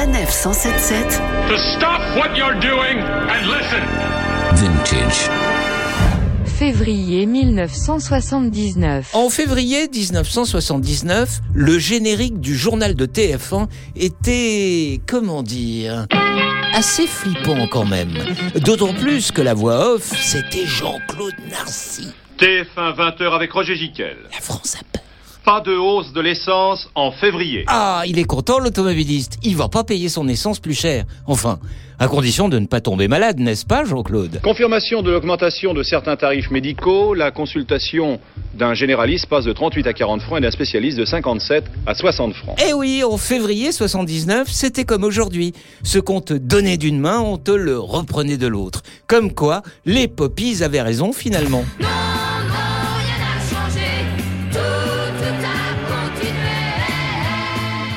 Sanef 177. To stop what you're doing and listen. Vintage. Février 1979. En février 1979, le générique du journal de TF1 était, comment dire, assez flippant quand même. D'autant plus que la voix off, c'était Jean-Claude Narcy. TF1 20h avec Roger Giquel. La France a. Pas de hausse de l'essence en février. Ah, il est content l'automobiliste. Il va pas payer son essence plus cher. Enfin, à condition de ne pas tomber malade, n'est-ce pas Jean-Claude? Confirmation de l'augmentation de certains tarifs médicaux. La consultation d'un généraliste passe de 38 à 40 francs et d'un spécialiste de 57 à 60 francs. Eh oui, en février 79, c'était comme aujourd'hui. Ce qu'on te donnait d'une main, on te le reprenait de l'autre. Comme quoi, les poppies avaient raison finalement.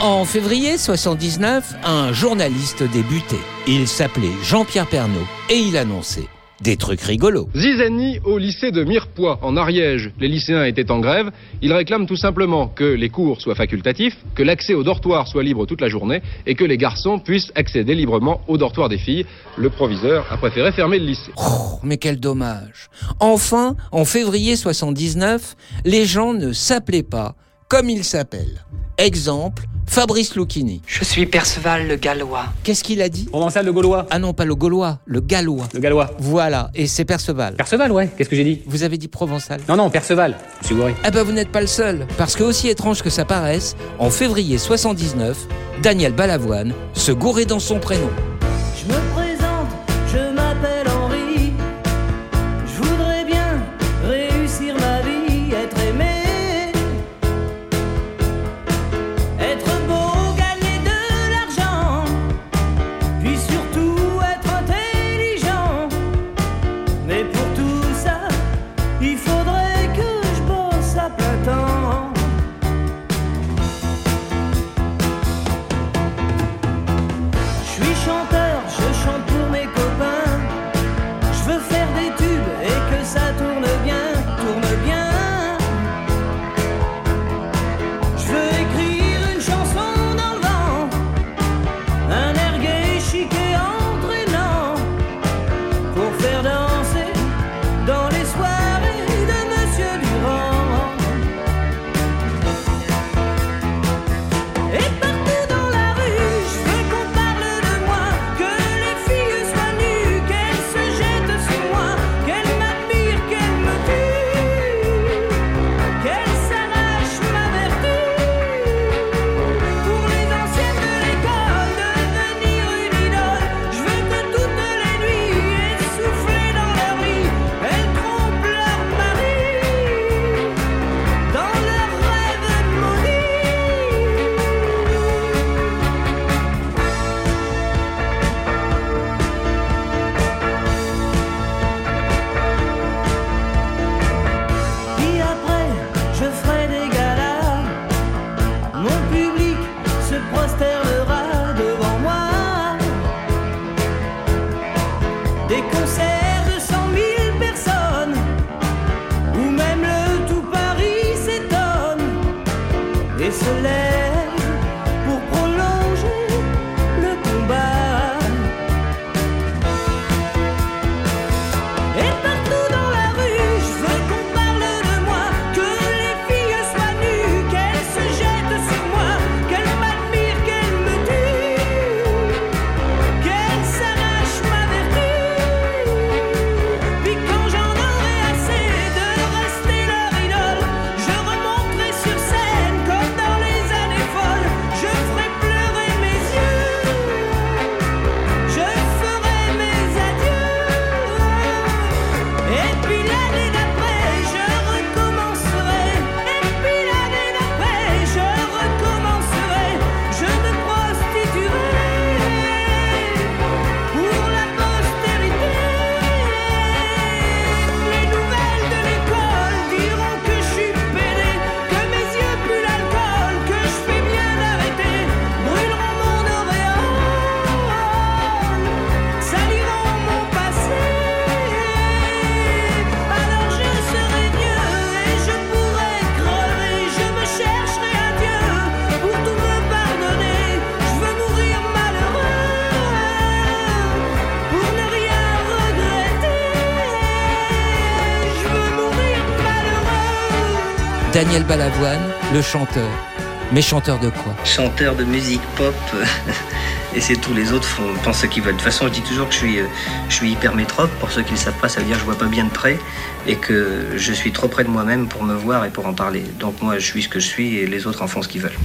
En février 79, un journaliste débutait. Il s'appelait Jean-Pierre Pernaud et il annonçait des trucs rigolos. Zizani au lycée de Mirepoix, en Ariège. Les lycéens étaient en grève. Ils réclament tout simplement que les cours soient facultatifs, que l'accès au dortoir soit libre toute la journée et que les garçons puissent accéder librement au dortoir des filles. Le proviseur a préféré fermer le lycée. Oh, mais quel dommage. Enfin, en février 79, les gens ne s'appelaient pas comme ils s'appellent. Exemple, Fabrice Lucchini. Je suis Perceval le Gallois. Qu'est-ce qu'il a dit? Provençal le Gaulois. Ah non, pas le Gaulois, le Gallois. Le Gallois. Voilà, et c'est Perceval. Perceval, ouais. Qu'est-ce que j'ai dit? Vous avez dit Provençal. Non, non, Perceval. Je suis gouré. Ah ben vous n'êtes pas le seul, parce que aussi étrange que ça paraisse, en février 79, Daniel Balavoine se gourait dans son prénom. Daniel Balavoine, le chanteur. Mais chanteur de quoi Chanteur de musique pop. Et c'est tous les autres font, pensent ce qu'ils veulent. De toute façon, je dis toujours que je suis, euh, je suis hyper métrope. Pour ceux qui ne le savent pas, ça veut dire que je vois pas bien de près et que je suis trop près de moi-même pour me voir et pour en parler. Donc moi, je suis ce que je suis et les autres en font ce qu'ils veulent.